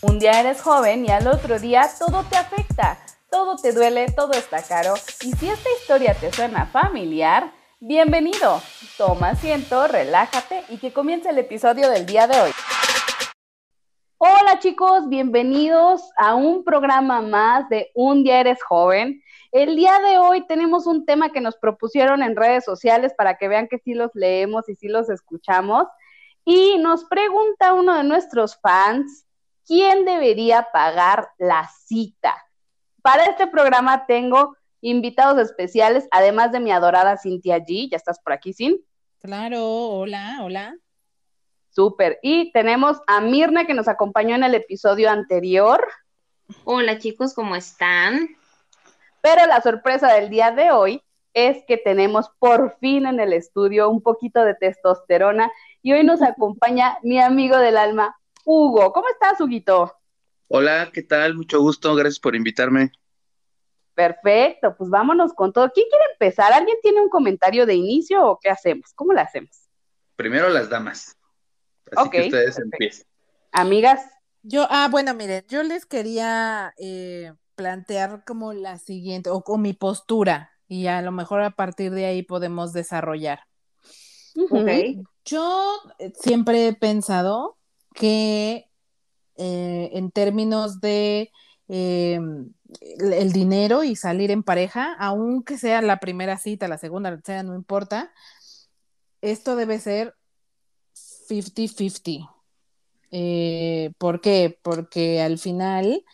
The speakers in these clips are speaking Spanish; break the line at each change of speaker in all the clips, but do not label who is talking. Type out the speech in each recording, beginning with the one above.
Un día eres joven y al otro día todo te afecta, todo te duele, todo está caro. Y si esta historia te suena familiar, bienvenido. Toma asiento, relájate y que comience el episodio del día de hoy. Hola chicos, bienvenidos a un programa más de Un día eres joven. El día de hoy tenemos un tema que nos propusieron en redes sociales para que vean que sí los leemos y sí los escuchamos. Y nos pregunta uno de nuestros fans, ¿quién debería pagar la cita? Para este programa tengo invitados especiales, además de mi adorada Cintia G. ¿Ya estás por aquí, Sin?
Claro, hola, hola.
Súper. Y tenemos a Mirna que nos acompañó en el episodio anterior.
Hola chicos, ¿cómo están?
Pero la sorpresa del día de hoy es que tenemos por fin en el estudio un poquito de testosterona y hoy nos acompaña mi amigo del alma, Hugo. ¿Cómo estás, Huguito?
Hola, ¿qué tal? Mucho gusto, gracias por invitarme.
Perfecto, pues vámonos con todo. ¿Quién quiere empezar? ¿Alguien tiene un comentario de inicio o qué hacemos? ¿Cómo lo hacemos?
Primero las damas. Así que ustedes empiecen.
Amigas.
Yo, ah, bueno, miren, yo les quería eh, plantear como la siguiente, o con mi postura, y a lo mejor a partir de ahí podemos desarrollar. Yo eh, siempre he pensado que eh, en términos de em, el dinero y salir en pareja, aunque sea la primera cita, la segunda, sea, no importa, esto debe ser 50-50. Eh, ¿Por qué? Porque al final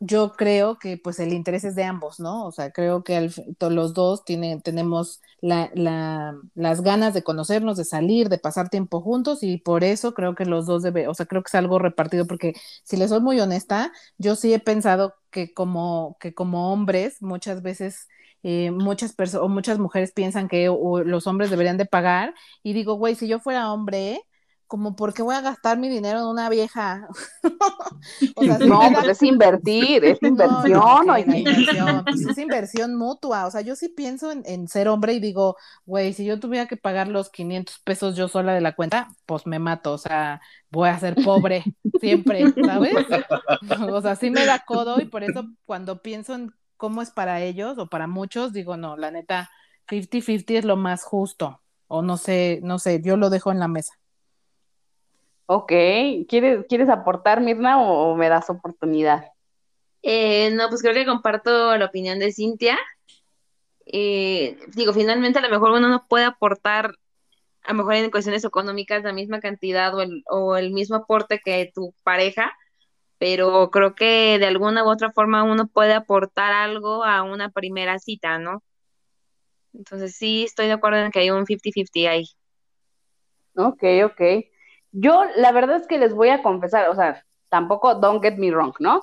yo creo que pues el interés es de ambos, ¿no? O sea, creo que los dos tienen, tenemos las ganas de conocernos, de salir, de pasar tiempo juntos y por eso creo que los dos debe, o sea, creo que es algo repartido porque si les soy muy honesta, yo sí he pensado que como, que como hombres muchas veces... Eh, muchas personas o muchas mujeres piensan que los hombres deberían de pagar y digo, güey, si yo fuera hombre, como por qué voy a gastar mi dinero en una vieja.
no, pues es invertir, es inversión.
pues es inversión mutua. O sea, yo sí pienso en, ser hombre y digo, güey, si yo tuviera que pagar los 500 pesos yo sola de la cuenta, pues me mato. O sea, voy a ser pobre siempre, ¿sabes? o sea, sí me da codo y por eso cuando pienso en cómo es para ellos o para muchos, digo, no, la neta, 50-50 es lo más justo. O no sé, no sé, yo lo dejo en la mesa.
Ok, ¿quieres, ¿quieres aportar, Mirna, o, me das oportunidad?
Eh, no, pues creo que comparto la opinión de Cintia. Eh, digo, finalmente a lo mejor uno no puede aportar, a lo mejor en cuestiones económicas, la misma cantidad o el, o el mismo aporte que tu pareja, pero creo que de alguna u otra forma uno puede aportar algo a una primera cita, ¿no? Entonces sí, estoy de acuerdo en que hay un 50-50 ahí.
Ok, ok. Yo, la verdad es que les voy a confesar, o sea, tampoco, don't get me wrong, ¿no?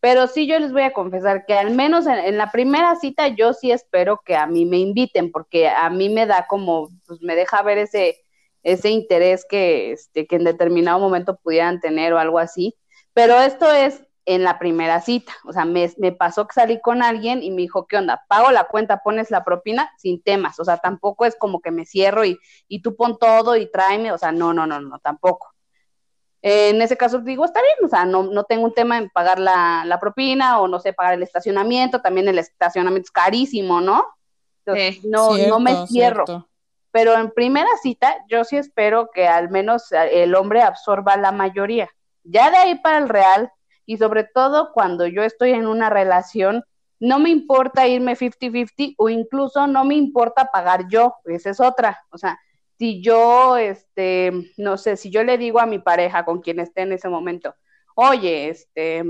Pero sí yo les voy a confesar que al menos en, la primera cita yo sí espero que a mí me inviten, porque a mí me da como, pues me deja ver ese, ese interés que, este, que en determinado momento pudieran tener o algo así. Pero esto es en la primera cita. O sea, me, pasó que salí con alguien y me dijo, ¿qué onda? Pago la cuenta, pones la propina sin temas. O sea, tampoco es como que me cierro y, y tú pon todo y tráeme. O sea, no, no, no, no, tampoco. En ese caso digo, está bien, o sea, no, no tengo un tema en pagar la, la, propina o no sé, pagar el estacionamiento, también el estacionamiento es carísimo, ¿no? Entonces, no, no me cierro. Pero en primera cita, yo sí espero que al menos el hombre absorba la mayoría. Ya de ahí para el real, y sobre todo cuando yo estoy en una relación, no me importa irme 50-50 o incluso no me importa pagar yo, esa es otra. O sea, si yo, este, no sé, si yo le digo a mi pareja con quien esté en ese momento, oye, este,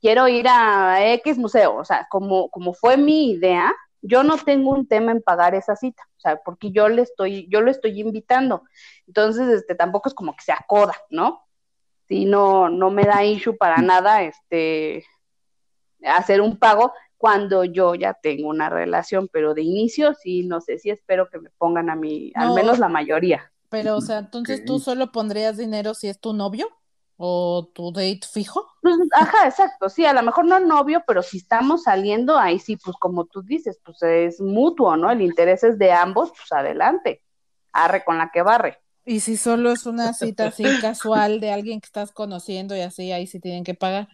quiero ir a X museo, o sea, como, como fue mi idea, yo no tengo un tema en pagar esa cita, o sea, porque yo le estoy, yo lo estoy invitando. Entonces, este, tampoco es como que se acoda, ¿no? Sí no, no me da issue para nada este hacer un pago cuando yo ya tengo una relación, pero de inicio sí, no sé, sí espero que me pongan a mí, al menos la mayoría.
Pero, o sea, entonces tú solo pondrías dinero si es tu novio o tu date fijo.
Pues, ajá, exacto, sí, a lo mejor no novio, pero si estamos saliendo, ahí sí, pues como tú dices, pues es mutuo, ¿no? El interés es de ambos, pues adelante, arre con la que barre.
Y si solo es una cita así casual de alguien que estás conociendo y así, ahí sí tienen que pagar.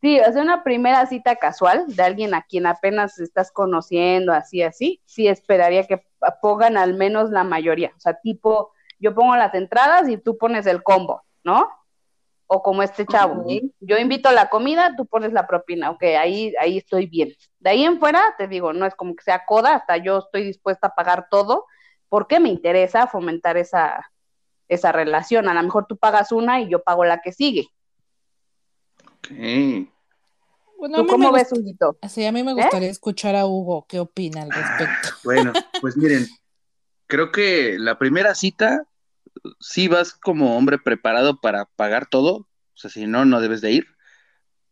Sí, o sea, una primera cita casual de alguien a quien apenas estás conociendo, así, así, sí esperaría que pongan al menos la mayoría. O sea, tipo, yo pongo las entradas y tú pones el combo, ¿no? O como este chavo, yo invito la comida, tú pones la propina, ok, ahí, ahí estoy bien. De ahí en fuera, te digo, no es como que sea coda, hasta yo estoy dispuesta a pagar todo, porque me interesa fomentar esa, esa relación. A lo mejor tú pagas una y yo pago la que sigue.
Ok.
¿Tú cómo ves, Huguito?
Sí, a mí me ¿Eh? gustaría escuchar a Hugo qué opina al respecto.
Ah, bueno, pues miren, creo que la primera cita, sí vas como hombre preparado para pagar todo, o sea, si no, no debes de ir,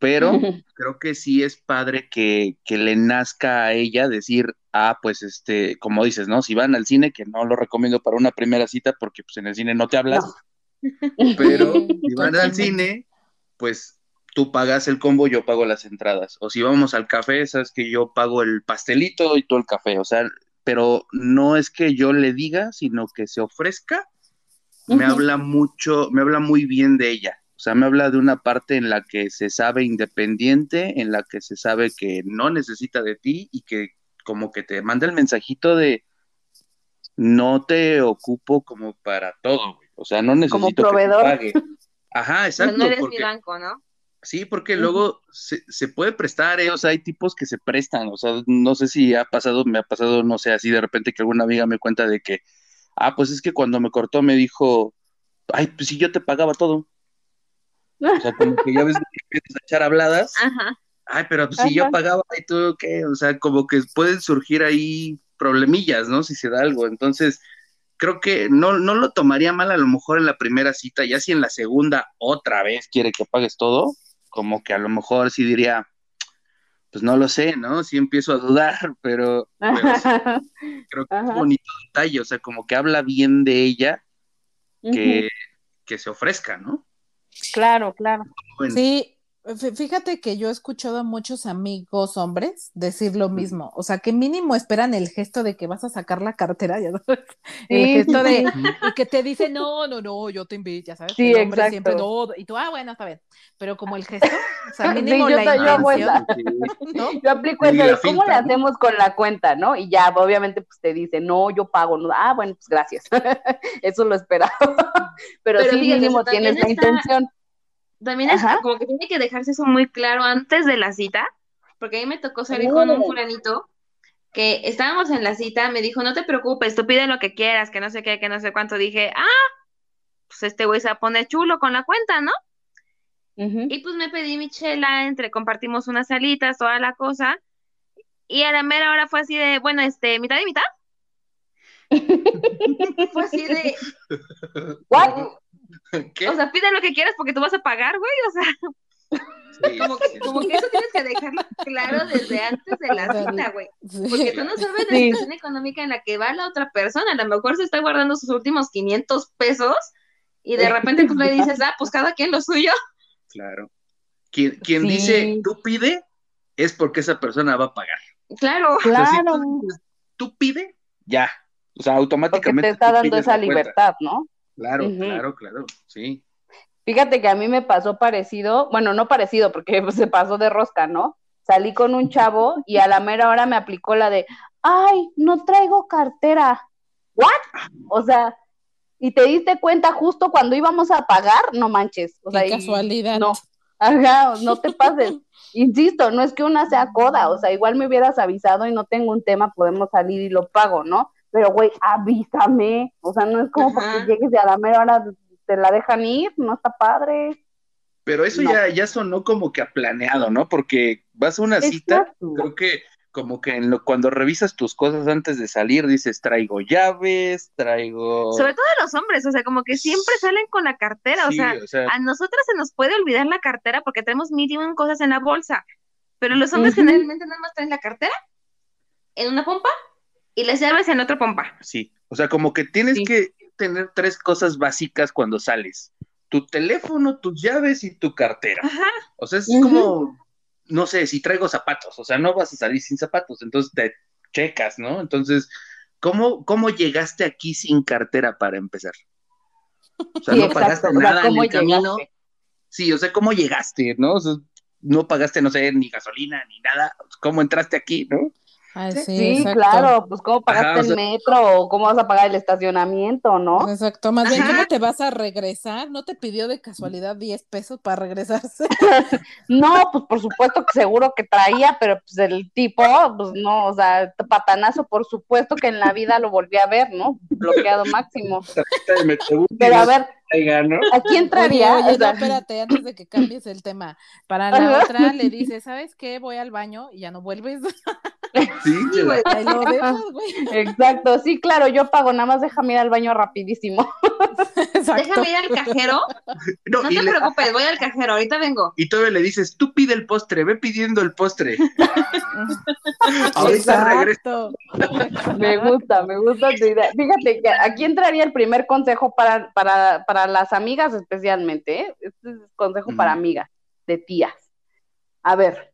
pero creo que sí es padre que, que le nazca a ella decir, ah, pues este, como dices, ¿no? Si van al cine, que no lo recomiendo para una primera cita porque pues en el cine no te hablas, pero si van al cine, pues tú pagas el combo, yo pago las entradas. O si vamos al café, sabes que yo pago el pastelito y todo el café. O sea, pero no es que yo le diga, sino que se ofrezca. Me habla mucho, me habla muy bien de ella. O sea, me habla de una parte en la que se sabe independiente, en la que se sabe que no necesita de ti y que como que te manda el mensajito de no te ocupo como para todo, güey. O sea, no necesito que te pague. Ajá, exacto.
no eres mi banco, ¿no?
Sí, porque luego se, se, puede prestar, ¿eh? o sea, hay tipos que se prestan, o sea, no sé si ha pasado, me ha pasado, no sé, así de repente que alguna amiga me cuenta de que, ah, pues es que cuando me cortó me dijo, ay, pues si yo te pagaba todo. O sea, como que ya ves que empiezas a echar habladas. Ajá. Ay, pero pues, si yo pagaba, ¿y tú qué? O sea, como que pueden surgir ahí problemillas, ¿no? Si se da algo. Entonces, creo que no, no lo tomaría mal a lo mejor en la primera cita, ya si en la segunda otra vez quiere que pagues todo, como que a lo mejor sí diría, pues no lo sé, ¿no? Sí empiezo a dudar, pero, creo que es un bonito detalle, o sea, como que habla bien de ella, que, que se ofrezca, ¿no?
Claro, claro.
Sí, Fíjate que yo he escuchado a muchos amigos hombres decir lo mismo, o sea, que mínimo esperan el gesto de que vas a sacar la cartera, ya sabes, el gesto de y que te dice no, no, no, yo te invito, ya sabes,
sí, el hombre siempre
todo, y tú, ah, bueno, está bien, pero como el gesto, o sea, mínimo la intención,
¿no? Yo aplico eso, ¿cómo le hacemos con la cuenta, no? Y ya, obviamente, pues te dice, no, yo pago, no, ah, bueno, pues gracias, eso lo esperaba, pero, sí mínimo tienes la intención
también es como que tiene que dejarse eso muy claro antes de la cita, porque a mí me tocó salir con un oh. fulanito que estábamos en la cita, me dijo, no te preocupes, tú pide lo que quieras, que no sé qué, que no sé cuánto. Dije, ah, pues este güey se va a poner chulo con la cuenta, ¿no? Y pues me pedí mi chela, entre compartimos unas salitas, toda la cosa. Y a la mera hora fue así de, bueno, este, mitad y mitad. fue así de.
¿What?
O sea, pide lo que quieras porque tú vas a pagar, güey, o sea. como, que, como que eso tienes que dejarlo claro desde antes de la cita, güey. Porque tú no sabes la situación económica en la que va la otra persona. A lo mejor se está guardando sus últimos 500 pesos y de repente tú le dices, ah, pues cada quien lo suyo.
Claro. Quien, quien dice, tú pide, es porque esa persona va a pagar.
Claro.
claro.
tú, pide, ya. O sea, automáticamente.
Porque te está dando esa libertad, ¿no?
Claro, claro, claro, sí.
Fíjate que a mí me pasó parecido, bueno, no parecido, porque se pasó de rosca, ¿no? Salí con un chavo y a la mera hora me aplicó la de, ay, no traigo cartera. ¿What? O sea, y te diste cuenta justo cuando íbamos a pagar, no manches. O sea,
casualidad.
no, ajá, no te pases. Insisto, no es que una sea coda, o sea, igual me hubieras avisado y no tengo un tema, podemos salir y lo pago, ¿no? Pero güey, avísame, o sea, no es como porque llegues de a la mera hora te la dejan ir, no está padre.
Pero eso ya, ya sonó como que a planeado, ¿no? Porque vas a una cita, creo que como que en lo, cuando revisas tus cosas antes de salir, dices, traigo llaves, traigo...
Sobre todo los hombres, o sea, como que siempre salen con la cartera, o, sea, a nosotras se nos puede olvidar la cartera porque tenemos mil y cosas en la bolsa, pero los hombres generalmente nada más traen la cartera en una pompa y las llaves en otra pompa.
Sí, o sea, como que tienes que tener tres cosas básicas cuando sales. Tu teléfono, tus llaves y tu cartera. Ajá. O sea, es como, no sé, si traigo zapatos, o sea, no vas a salir sin zapatos, entonces te checas, ¿no? Entonces, ¿cómo, cómo llegaste aquí sin cartera para empezar? O sea,
Sí,
no
exacto.
pagaste
O sea,
nada en
¿cómo
el camino. Sí, o sea, ¿cómo llegaste, no? O sea, no pagaste, no sé, ni gasolina, ni nada. ¿Cómo entraste aquí, no?
Sí,
claro, pues cómo pagaste
Ajá, o
el metro o cómo vas a pagar el estacionamiento, ¿no?
Exacto, más bien,
Ajá.
¿cómo te vas a regresar? ¿No te pidió de casualidad 10 pesos para regresarse?
No, pues por supuesto que seguro que traía, pero pues el tipo, pues no, o sea, patanazo, por supuesto que en la vida lo volví a ver, ¿no? Bloqueado máximo. Pero a ver, aquí entraría,
Oye, oye,
o sea,
no, espérate, antes de que cambies el tema. Para la
Ajá.
otra le dices, ¿sabes qué? Voy al baño y ya no vuelves.
Sí, se la-
Ahí lo dejas, güey.
exacto, sí, claro, yo pago, nada más déjame ir al baño rapidísimo.
Exacto.
Déjame ir al cajero.
No,
No
y,
te
le-
preocupes, voy al cajero, ahorita vengo.
y todavía le dices, tú pide el postre, ve pidiendo el postre. Ahorita regreso.
Me gusta, me gusta tu idea. Fíjate que aquí entraría el primer consejo para, para, para las amigas especialmente, ¿eh? Este es consejo para amigas, de tías. A ver,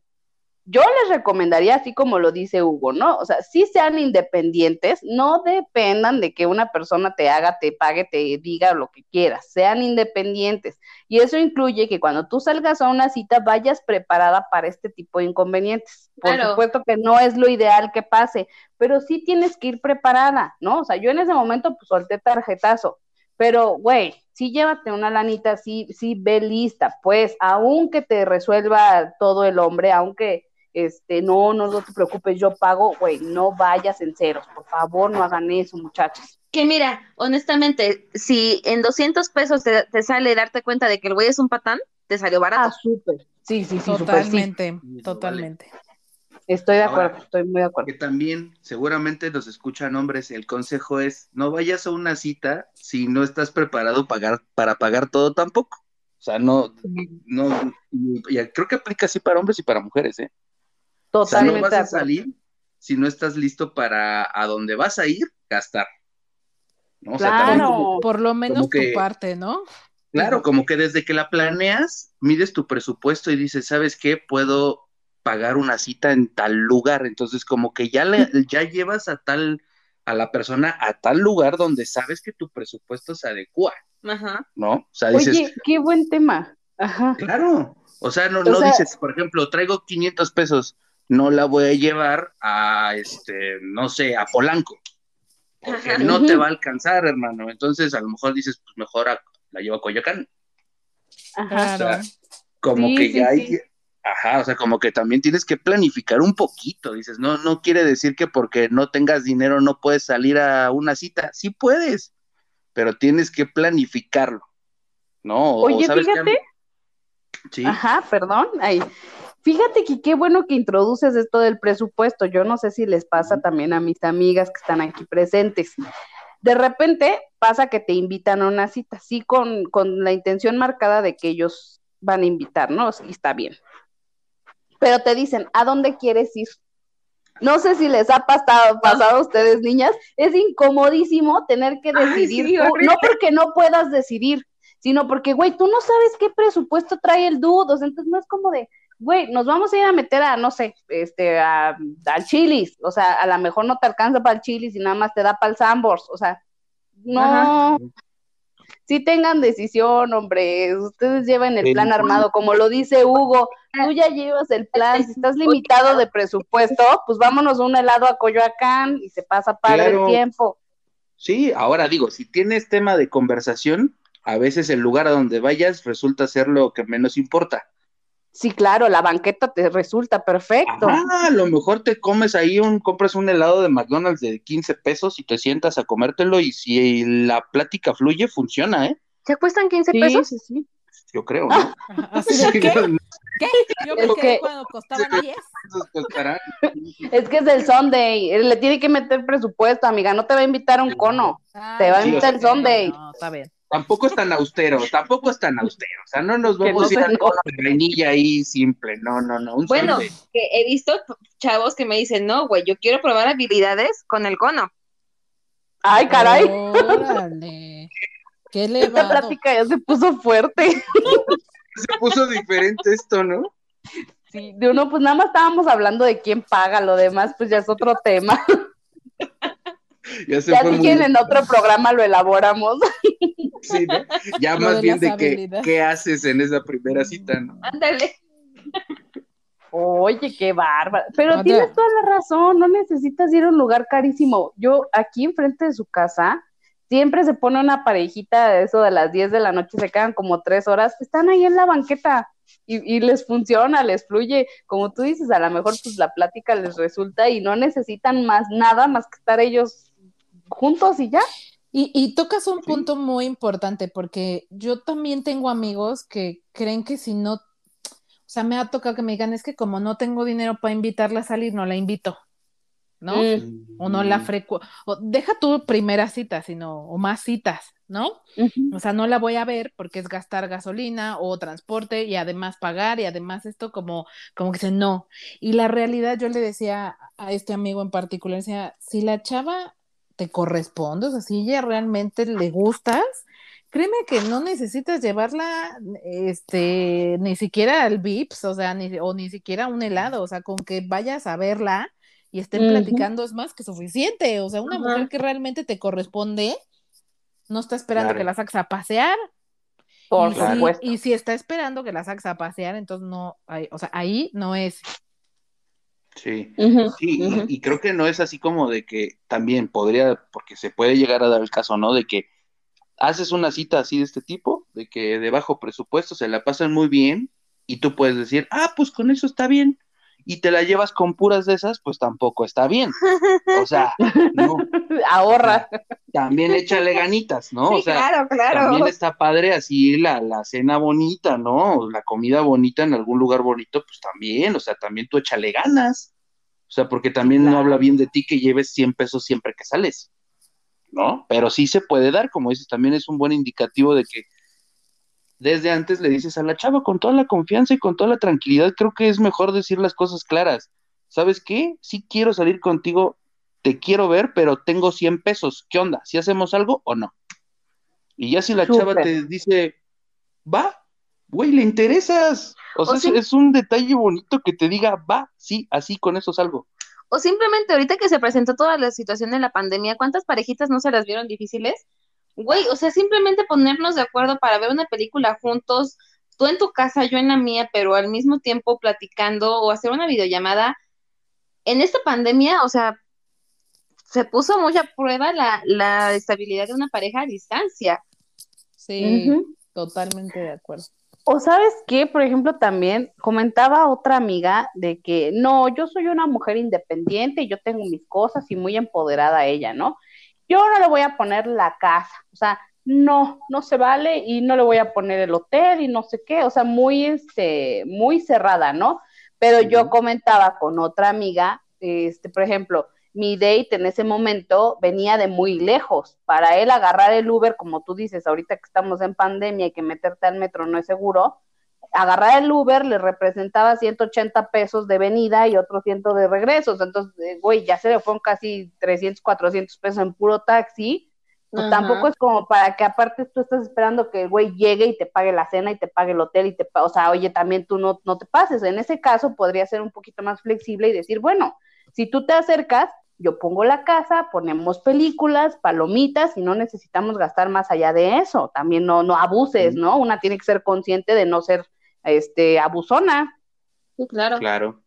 yo les recomendaría, así como lo dice Hugo, ¿no? O sea, sí sean independientes, no dependan de que una persona te haga, te pague, te diga lo que quieras, sean independientes. Y eso incluye que cuando tú salgas a una cita vayas preparada para este tipo de inconvenientes. Por
Claro.
supuesto que no es lo ideal que pase, pero sí tienes que ir preparada, ¿no? O sea, yo en ese momento pues solté tarjetazo, pero güey, sí llévate una lanita, sí, sí ve lista, pues, aunque te resuelva todo el hombre, aunque este, no, no, no te preocupes, yo pago, güey, no vayas en ceros, por favor, no hagan eso, muchachos.
Que mira, honestamente, si en 200 pesos te, te sale darte cuenta de que el güey es un patán, te salió barato.
Ah, súper, sí, sí, sí,
Totalmente,
Sí,
totalmente.
estoy de
Ahora,
acuerdo, estoy muy de acuerdo.
Que también seguramente nos escuchan hombres, el consejo es, no vayas a una cita si no estás preparado pagar, para pagar todo tampoco. O sea, no, no, y, y creo que aplica así para hombres y para mujeres, ¿eh? O sea, no
Totalmente
vas a salir si no estás listo para a donde vas a ir, gastar. ¿no? O sea,
Claro.
como-
Por lo menos
que-
tu parte, ¿no?
claro, como que desde que la planeas, mides tu presupuesto y dices, ¿sabes qué? Puedo pagar una cita en tal lugar. Entonces, como que ya, le, ya llevas a tal, a la persona a tal lugar donde sabes que tu presupuesto se adecua,
Ajá.
¿no? O sea, dices,
Oye, qué buen tema. Ajá.
Claro, o sea, no,
O
no
sea-
dices, por ejemplo, traigo 500 pesos, no la voy a llevar a, este, no sé, a Polanco, porque
Ajá.
no te va a alcanzar, hermano. Entonces, a lo mejor dices, pues mejor a- la llevo a Coyoacán.
Ajá.
Claro.
Como
Sí,
que
sí,
ya hay,
sí.
ajá, o sea, como que también tienes que planificar un poquito, dices, no, no quiere decir que porque no tengas dinero no puedes salir a una cita, sí puedes, pero tienes que planificarlo, ¿no? O- o
Oye,
¿sabes qué?
fíjate.
Sí.
Ajá, perdón. Ay, fíjate que qué bueno que introduces esto del presupuesto. Yo no sé si les pasa también a mis amigas que están aquí presentes. De repente pasa que te invitan a una cita, sí, con, con la intención marcada de que ellos van a invitar, ¿no? Y está bien. Pero te dicen, ¿a dónde quieres ir? No sé si les ha pasado, pasado a ustedes, niñas, es incomodísimo tener que
Ay,
decidir,
sí,
tú,
horrible.
no porque no puedas decidir, sino porque, güey, tú no sabes qué presupuesto trae el dudo, entonces no es como de, güey, nos vamos a ir a meter a, no sé, este, a, al chilis, o sea, a lo mejor no te alcanza para el chilis y nada más te da para el Sambors, o sea, no,
Ajá.
sí tengan decisión, hombre, ustedes llevan el plan armado, como lo dice Hugo, tú ya llevas el plan, si estás limitado de presupuesto, pues vámonos a un helado a Coyoacán y se pasa padre
Claro.
el tiempo.
Sí, ahora digo, si tienes tema de conversación, a veces el lugar a donde vayas resulta ser lo que menos importa.
Sí, claro, la banqueta te resulta perfecto.
Ajá, a lo mejor te comes ahí un, compras un helado de McDonald's de 15 pesos y te sientas a comértelo y si la plática fluye, funciona, ¿eh?
¿Te cuestan 15
Sí,
pesos?
sí, sí.
Yo creo, ¿no?
Así de, ¿qué? ¿Qué? Yo me
Es
quedé
que-
cuando costaban 10.
Esos costarán.
Es que es el Sunday, le tiene que meter presupuesto, amiga, no te va a invitar a un cono. Te va a
Sí,
invitar el Sunday.
No, está bien.
Tampoco es tan austero, tampoco es tan austero. O sea, no nos vamos
no
a ir de vainilla ahí simple. No, no, no. Un
Bueno, que he visto chavos que me dicen, no, güey, yo quiero probar habilidades con el cono.
Ay, caray,
Órale. Qué
esta
elevado.
plática ya se puso fuerte.
Se puso diferente esto, ¿no?
Sí, de uno, pues nada más estábamos hablando de quién paga, lo demás, pues ya es otro tema.
Ya se
Ya
fue
si
muy-
quieren en otro programa lo elaboramos.
Sí, ¿no? Ya
Lo
más
de
bien de que, qué haces en esa primera cita, ¿no?
Ándale.
Oye, qué bárbaro. Pero
Otra.
tienes toda la razón, no necesitas ir a un lugar carísimo. Yo aquí enfrente de su casa, siempre se pone una parejita de eso de las 10 de la noche, se quedan como tres horas, están ahí en la banqueta y, y les funciona, les fluye. Como tú dices, a lo mejor pues la plática les resulta y no necesitan más nada más que estar ellos juntos y ya.
Y, y tocas un
Sí.
punto muy importante porque yo también tengo amigos que creen que si no, o sea, me ha tocado que me digan, es que como no tengo dinero para invitarla a salir, no la invito, ¿no?
Mm,
O no la frecu, o deja tu primera cita, sino, o más citas, ¿no?
ujú.
O sea, no la voy a ver porque es gastar gasolina o transporte y además pagar y además esto como, como que dice no. Y la realidad, yo le decía a este amigo en particular, decía, si la chava te corresponde, o sea, si ella realmente le gustas, créeme que no necesitas llevarla, este, ni siquiera al Vips, o sea, ni, o ni siquiera un helado, o sea, con que vayas a verla y estén platicando es más que suficiente, o sea, una mujer que realmente te corresponde, no está esperando
Claro.
que la saques a pasear.
Por
y, si,
supuesto.
y si está esperando que la saques a pasear, entonces no, hay- o sea, ahí no es.
Sí. Sí, y- y, creo que no es así como de que también podría, porque se puede llegar a dar el caso, ¿no? De que haces una cita así de este tipo, de que de bajo presupuesto se la pasan muy bien y tú puedes decir, ah, pues con eso está bien, y te la llevas con puras de esas, pues tampoco está bien. O sea, no,
Ahorra.
también échale ganitas, ¿no?
Sí,
o sea,
claro, claro.
también está padre así la, la cena bonita, ¿no? La comida bonita en algún lugar bonito, pues también, o sea, también tú échale ganas. O sea, porque también no habla bien de ti que lleves 100 pesos siempre que sales, ¿no? Pero sí se puede dar, como dices, también es un buen indicativo de que desde antes le dices a la chava con toda la confianza y con toda la tranquilidad, creo que es mejor decir las cosas claras. ¿Sabes qué? Sí quiero salir contigo, te quiero ver, pero tengo 100 pesos. ¿Qué onda? ¿Si hacemos algo o no? Y ya si la chava te dice, va, güey, le interesas. O sea,
O
es-
sí.
es, un detalle bonito que te diga, va, sí, así con eso salgo.
O simplemente ahorita que se presentó toda la situación de la pandemia, ¿cuántas parejitas no se las vieron difíciles? Güey, o sea, simplemente ponernos de acuerdo para ver una película juntos, tú en tu casa, yo en la mía, pero al mismo tiempo platicando o hacer una videollamada. En esta pandemia, o sea, se puso muy a prueba la, la estabilidad de una pareja a distancia.
Sí, totalmente de acuerdo.
O sabes qué, por ejemplo, también comentaba otra amiga de que no, yo soy una mujer independiente y yo tengo mis cosas y muy empoderada ella, ¿no? Yo no le voy a poner la casa, o sea, no, no se vale y no le voy a poner el hotel y no sé qué, o sea, muy, este, muy cerrada, ¿no? Pero yo comentaba con otra amiga, este, por ejemplo, mi date en ese momento venía de muy lejos. Para él agarrar el Uber, como tú dices, ahorita que estamos en pandemia y que meterte al metro no es seguro, agarrar el Uber le representaba 180 pesos de venida y otros 100 de regresos. Entonces, eh, güey, ya se le fueron casi 300, 400 pesos en puro taxi. Pues
Ajá.
tampoco es como para que aparte tú estás esperando que el güey llegue y te pague la cena y te pague el hotel y te o sea, oye, también tú no, no te pases. En ese caso podría ser un poquito más flexible y decir, bueno, si tú te acercas, yo pongo la casa, ponemos películas, palomitas y no necesitamos gastar más allá de eso. También no, no abuses. ¿no? Una tiene que ser consciente de no ser este abusona.
Sí, claro.
Claro.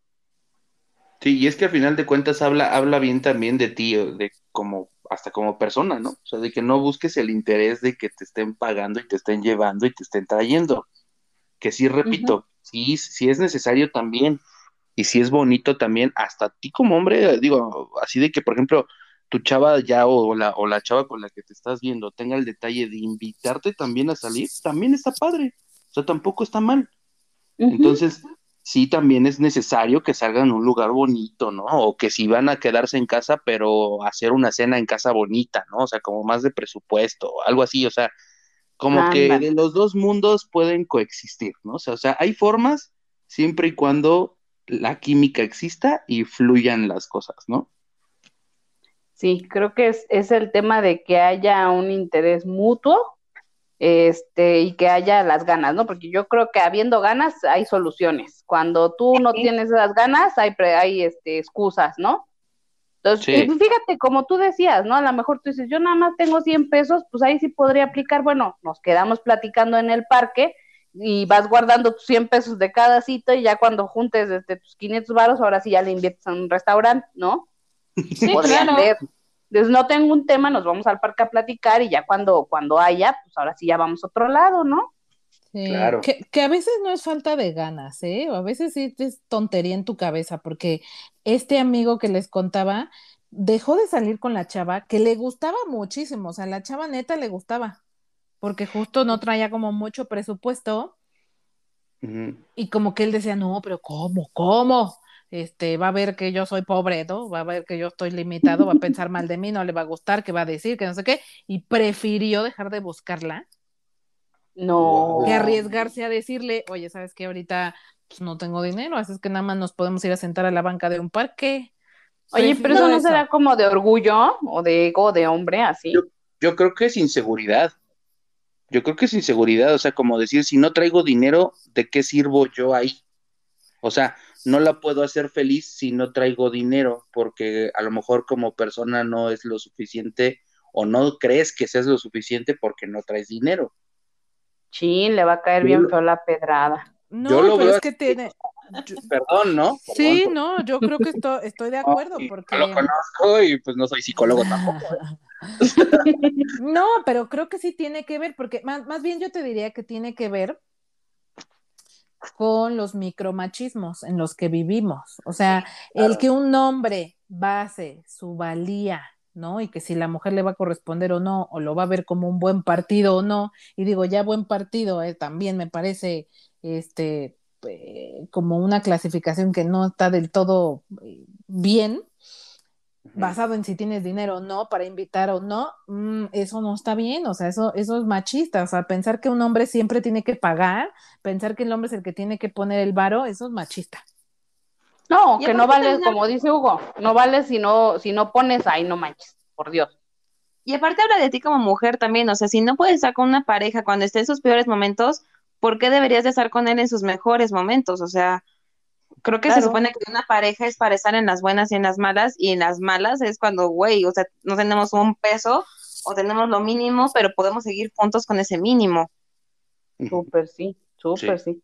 Sí, y es que al final de cuentas habla, habla bien también de ti, de como, hasta como persona, ¿no? O sea, de que no busques el interés de que te estén pagando y te estén llevando y te estén trayendo. Que sí, repito, sí, sí es necesario también, y sí es bonito también, hasta ti como hombre, digo, así de que, por ejemplo, tu chava ya o la, o la chava con la que te estás viendo tenga el detalle de invitarte también a salir, también está padre. O sea, tampoco está mal. Entonces, sí, también es necesario que salgan a un lugar bonito, ¿no? O que si van a quedarse en casa, pero hacer una cena en casa bonita, ¿no? O sea, como más de presupuesto, o algo así, o sea, como que de los dos mundos pueden coexistir, ¿no? O sea, o sea, hay formas siempre y cuando la química exista y fluyan las cosas, ¿no?
Sí, creo que es, es el tema de que haya un interés mutuo este, y que haya las ganas, ¿no? Porque yo creo que habiendo ganas hay soluciones. Cuando tú no
Sí.
tienes las ganas, hay, hay este, excusas, ¿no? Entonces,
Sí.
y fíjate, como tú decías, ¿no? A lo mejor tú dices, yo nada más tengo 100 pesos, pues ahí sí podría aplicar, bueno, nos quedamos platicando en el parque y vas guardando tus 100 pesos de cada cita y ya cuando juntes este, tus 500 varos, ahora sí ya le inviertes en un restaurante, ¿no?
Sí,
Podría
claro.
ser. Entonces, no tengo un tema, nos vamos al parque a platicar y ya cuando, cuando haya, pues ahora sí ya vamos a otro lado, ¿no?
Sí,
Claro.
Que, que a veces no es falta de ganas, ¿eh? O a veces sí es tontería en tu cabeza, porque este amigo que les contaba dejó de salir con la chava que le gustaba muchísimo, o sea, la chava neta le gustaba, porque justo no traía como mucho presupuesto y como que él decía, no, pero ¿cómo? ¿Cómo? Este, va a ver que yo soy pobre, ¿no? Va a ver que yo estoy limitado, va a pensar mal de mí, no le va a gustar, que va a decir, que no sé qué, y prefirió dejar de buscarla
No.
Que arriesgarse a decirle, oye, ¿sabes qué? Ahorita pues, no tengo dinero, así es que nada más nos podemos ir a sentar a la banca de un parque.
Oye, pero eso no será como de orgullo o de ego de hombre, así.
Yo- Yo creo que es inseguridad. Yo creo que es inseguridad, o sea, como decir, si no traigo dinero, ¿de qué sirvo yo ahí? O sea, no la puedo hacer feliz si no traigo dinero, porque a lo mejor como persona no es lo suficiente o no crees que seas lo suficiente porque no traes dinero.
Chin, le va a caer
Yo
bien feo la pedrada.
No,
Yo lo
pero
veo
es que
así.
tiene...
Perdón, ¿no?
Sí, no, yo creo que esto, estoy de acuerdo,
y
porque...
No lo conozco y pues no soy psicólogo tampoco.
No, pero creo que sí tiene que ver, porque más, más bien yo te diría que tiene que ver con los micromachismos en los que vivimos. O sea, el que un hombre base su valía, ¿no? Y que si la mujer le va a corresponder o no, o lo va a ver como un buen partido o no, y digo, ya buen partido, eh, también me parece este eh, como una clasificación que no está del todo eh, bien, basado en si tienes dinero o no para invitar o no, mm, eso no está bien, o sea, eso, eso es machista, o sea, pensar que un hombre siempre tiene que pagar, pensar que el hombre es el que tiene que poner el varo, eso es machista.
No, que no vale,
también-
como dice Hugo, no vale si no, si no pones ahí, no manches, por Dios.
Y aparte habla de ti como mujer también, o sea, si no puedes estar con una pareja cuando esté en sus peores momentos, ¿por qué deberías de estar con él en sus mejores momentos? O sea, creo que se supone que una pareja es para estar en las buenas y en las malas, y en las malas es cuando, güey, o sea, no tenemos un peso o tenemos lo mínimo, pero podemos seguir juntos con ese mínimo.
Súper sí, súper sí.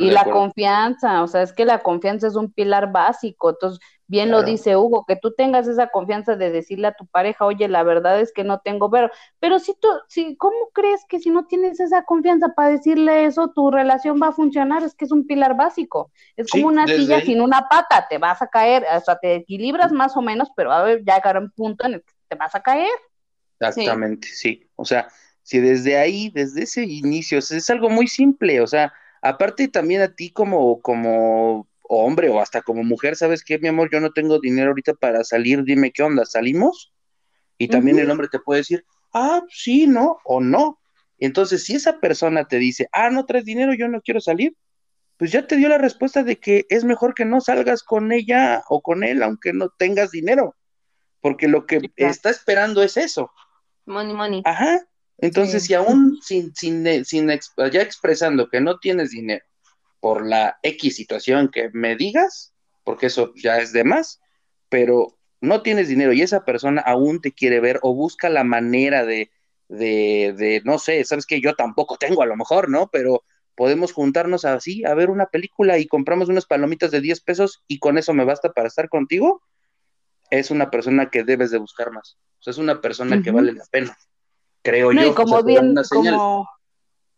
Y la
acuerdo.
confianza, o sea, es que la confianza es un pilar básico. Entonces, bien lo dice Hugo, que tú tengas esa confianza de decirle a tu pareja, oye, la verdad es que no tengo pero, pero si tú, si, ¿cómo crees que si no tienes esa confianza para decirle eso, tu relación va a funcionar? Es que es un pilar básico. Es
Sí,
como una silla
ahí.
sin una pata, te vas a caer, o sea, te equilibras más o menos, pero a haber- llegar un punto en el que te vas a caer.
Exactamente, sí. O sea, si desde ahí, desde ese inicio, o sea, es algo muy simple, o sea, aparte también a ti como, como hombre o hasta como mujer, ¿sabes qué, mi amor? Yo no tengo dinero ahorita para salir, dime qué onda, ¿salimos? Y también el hombre te puede decir, ah, sí, no, o no. Entonces, si esa persona te dice, ah, no traes dinero, yo no quiero salir, pues ya te dio la respuesta de que es mejor que no salgas con ella o con él, aunque no tengas dinero, porque lo que está esperando es eso.
Money, money.
Ajá. Entonces,
Sí.
si aún sin, sin, sin ex- ya expresando que no tienes dinero por la X situación que me digas, porque eso ya es de más, pero no tienes dinero y esa persona aún te quiere ver o busca la manera de, de, de no sé, sabes que yo tampoco tengo a lo mejor, ¿no? Pero podemos juntarnos así a ver una película y compramos unas palomitas de 10 pesos y con eso me basta para estar contigo, es una persona que debes de buscar más. O sea, es una persona que vale la pena, creo
No,
yo.
y como bien, como,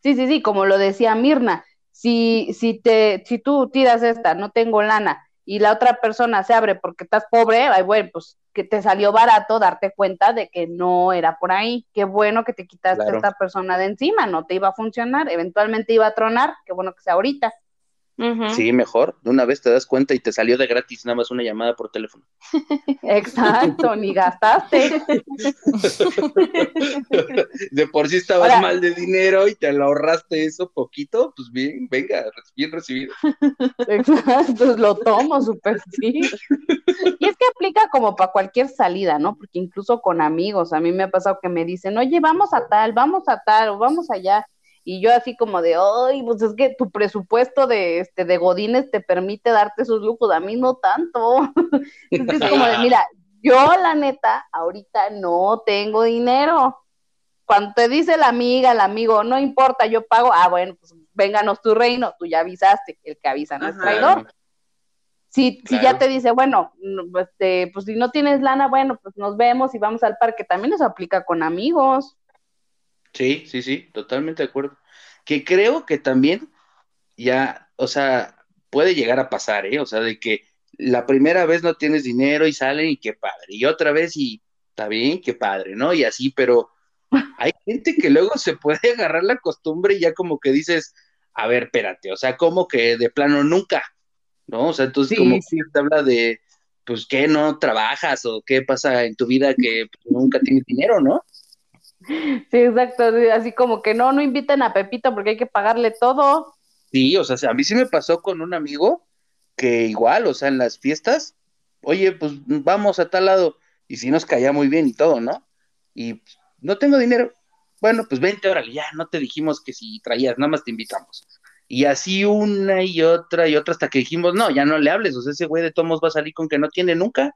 sí, sí, sí, como lo decía Mirna, si, si te, si tú tiras esta, no tengo lana, y la otra persona se abre porque estás pobre, ay, bueno, pues que te salió barato darte cuenta de que no era por ahí. Qué bueno que te quitaste
Claro.
esta persona de encima, no te iba a funcionar, eventualmente iba a tronar, qué bueno que sea ahorita.
Sí, mejor. De una vez te das cuenta y te salió de gratis nada más una llamada por teléfono.
Exacto, ni gastaste.
De por sí estabas
Ahora-
mal de dinero y te lo ahorraste eso poquito, pues bien, venga, bien recibido.
Exacto, lo tomo súper sí. Y es que aplica como para cualquier salida, ¿no? Porque incluso con amigos, a mí me ha pasado que me dicen, oye, vamos a tal, vamos a tal, o vamos allá. Y yo así como de, ay, pues es que tu presupuesto de, este, de Godines te permite darte esos lujos, a mí no tanto. Entonces es como de, mira, yo la neta, ahorita no tengo dinero. Cuando te dice la amiga, el amigo, no importa, yo pago, ah, bueno, pues vénganos tu reino, tú ya avisaste, el que avisa no es traidor. Si, si ya te dice, bueno, no, este, pues si no tienes lana, bueno, pues nos vemos y vamos al parque, también eso aplica con amigos.
Sí, sí, sí, totalmente de acuerdo. Que creo que también ya, o sea, puede llegar a pasar, ¿eh? O sea, de que la primera vez no tienes dinero y salen y qué padre, y otra vez y está bien, qué padre, ¿no? Y así, pero hay gente que luego se puede agarrar la costumbre y ya como que dices, a ver, espérate, o sea, como que de plano nunca, ¿no? O sea, entonces
Sí,
como
sí.
te habla de, pues, ¿qué no trabajas o qué pasa en tu vida que pues, nunca tienes dinero, ¿no?
Sí, exacto, así como que no, no inviten a Pepito porque hay que pagarle todo.
Sí, o sea, a mí sí me pasó con un amigo que igual, o sea, en las fiestas, oye, pues vamos a tal lado, y sí nos caía muy bien y todo, ¿no? Y pues, no tengo dinero. Bueno, pues vente, órale, ya no te dijimos que si traías, nada más te invitamos. Y así una y otra y otra hasta que dijimos, no, ya no le hables, o sea, ese güey de tomos va a salir con que no tiene nunca.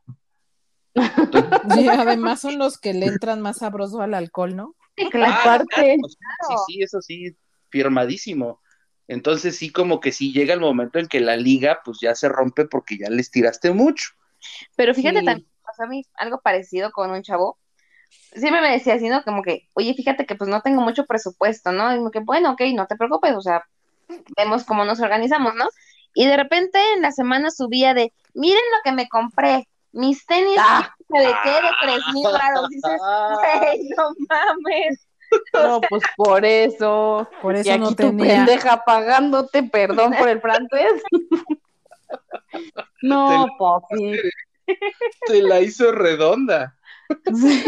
Y además son los que le entran más sabroso al alcohol, ¿no?
Sí, claro.
Ah, claro, sí, sí, sí, eso sí, firmadísimo. Entonces sí, como que sí llega el momento en que la liga pues ya se rompe porque ya les tiraste mucho.
Pero fíjate,
Sí.
también pasó a mí algo parecido con un chavo. Siempre me decía así, ¿no? Como que, oye, fíjate que pues no tengo mucho presupuesto, ¿no? Y como que, bueno, ok, no te preocupes, o sea, vemos cómo nos organizamos, ¿no? Y de repente en la semana subía de, miren lo que me compré, mis tenis
Ah.
de qué, de tres mil baros. Dices, güey, no mames.
No, pues por eso.
Por
Y
eso
aquí
no
tu
tenía.
pendeja pagándote, perdón por el francés. No, Poppy.
Se la hizo redonda.
Sí,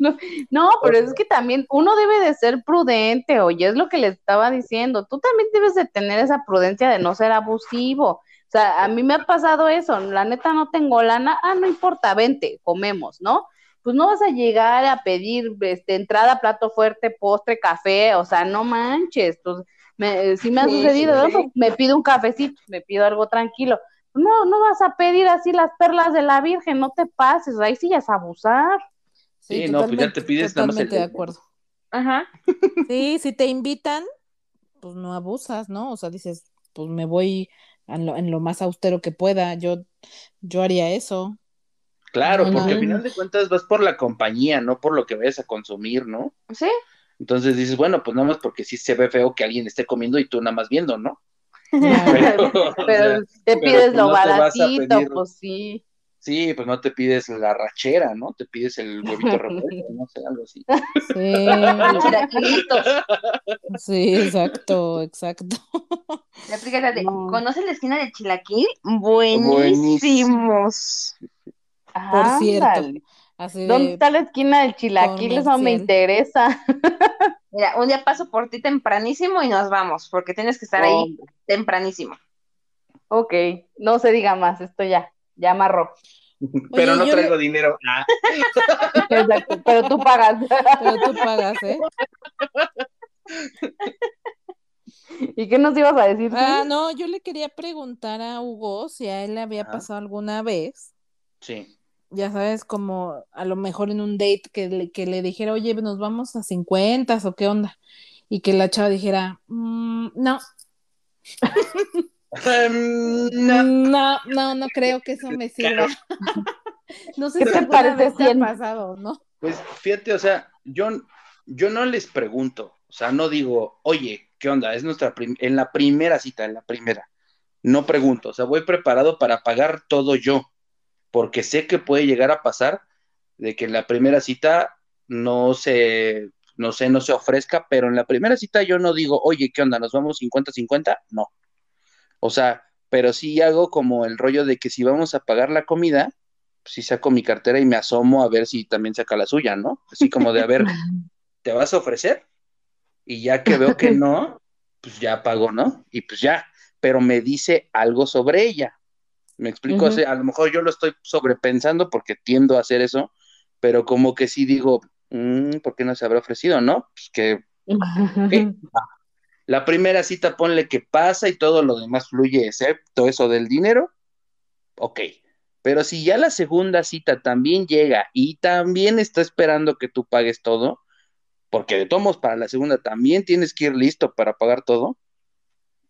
no, no, pero es que también uno debe de ser prudente, oye, es lo que le estaba diciendo. Tú también debes de tener esa prudencia de no ser abusivo. O sea, a mí me ha pasado eso, la neta no tengo lana, ah, no importa, vente, comemos, ¿no? Pues no vas a llegar a pedir este, entrada, plato fuerte, postre, café, o sea, no manches. Pues, me, si me ha sucedido,
sí,
¿no?
sí.
Pues, me pido un cafecito, me pido algo tranquilo. No, no vas a pedir así las perlas de la Virgen, no te pases, ahí sí ya es abusar.
Sí, no, pues ya te pides nada más el
totalmente de acuerdo.
Ajá.
Sí, si te invitan, pues no abusas, ¿no? O sea, dices, pues me voy en lo, en lo más austero que pueda. Yo, yo haría eso.
Claro,
No,
porque
no.
al final de cuentas vas por la compañía, no por lo que vayas a consumir, ¿no?
Sí,
Entonces dices, bueno, pues nada más porque sí se ve feo que alguien esté comiendo y tú nada más viendo, ¿no? Pero, o sea,
Pero te pides
pues
lo baratito,
pedir-
pues sí.
Sí, pues no te pides la rachera, ¿no? Te pides el huevito revuelto, no sé, algo así.
Sí,
chilaquilitos.
sí, exacto, exacto.
La de,
No.
¿conoces la esquina del chilaquil? Buenísimos.
Por cierto. Así
¿Dónde
de,
está la esquina del chilaquil? Eso me interesa.
Mira, un día paso por ti tempranísimo y nos vamos, porque tienes que estar ahí tempranísimo.
Ok, no se diga más, esto ya, ya amarró.
Pero no traigo dinero. Ah,
Exacto, pero tú pagas.
pero tú pagas, ¿eh?
¿Y qué nos ibas a decir?
Ah, no, yo le quería preguntar a Hugo si a él le había pasado alguna vez,
sí.
ya sabes, como a lo mejor en un date que le, que le dijera, oye, nos vamos a 50 o qué onda, y que la chava dijera, "Mm, no,
Em, no.
no, no, no creo que eso me sirva. No sé
¿Qué
si
te parece,
ha
Cien?
pasado, ¿no?
Pues fíjate, o sea, yo, yo no les pregunto, o sea, no digo, oye, ¿qué onda? Es nuestra prim- en la primera cita, en la primera. No pregunto, o sea, voy preparado para pagar todo yo, porque sé que puede llegar a pasar de que en la primera cita no se, no sé, no se ofrezca, pero en la primera cita yo no digo, oye, ¿qué onda? ¿Nos vamos 50-50? No. O sea, pero sí hago como el rollo de que si vamos a pagar la comida, pues sí saco mi cartera y me asomo a ver si también saca la suya, ¿no? Así como de, a ver, ¿te vas a ofrecer? Y ya que veo que no, pues ya pago, ¿no? Y pues ya, pero me dice algo sobre ella. Me explico. O sea, a lo mejor yo lo estoy sobrepensando porque tiendo a hacer eso, pero como que sí digo, "Mm, ¿por qué no se habrá ofrecido, no? Pues que la primera cita ponle que pasa y todo lo demás fluye, excepto eso del dinero. Ok. Pero si ya la segunda cita también llega y también está esperando que tú pagues todo, porque de todos modos para la segunda también tienes que ir listo para pagar todo,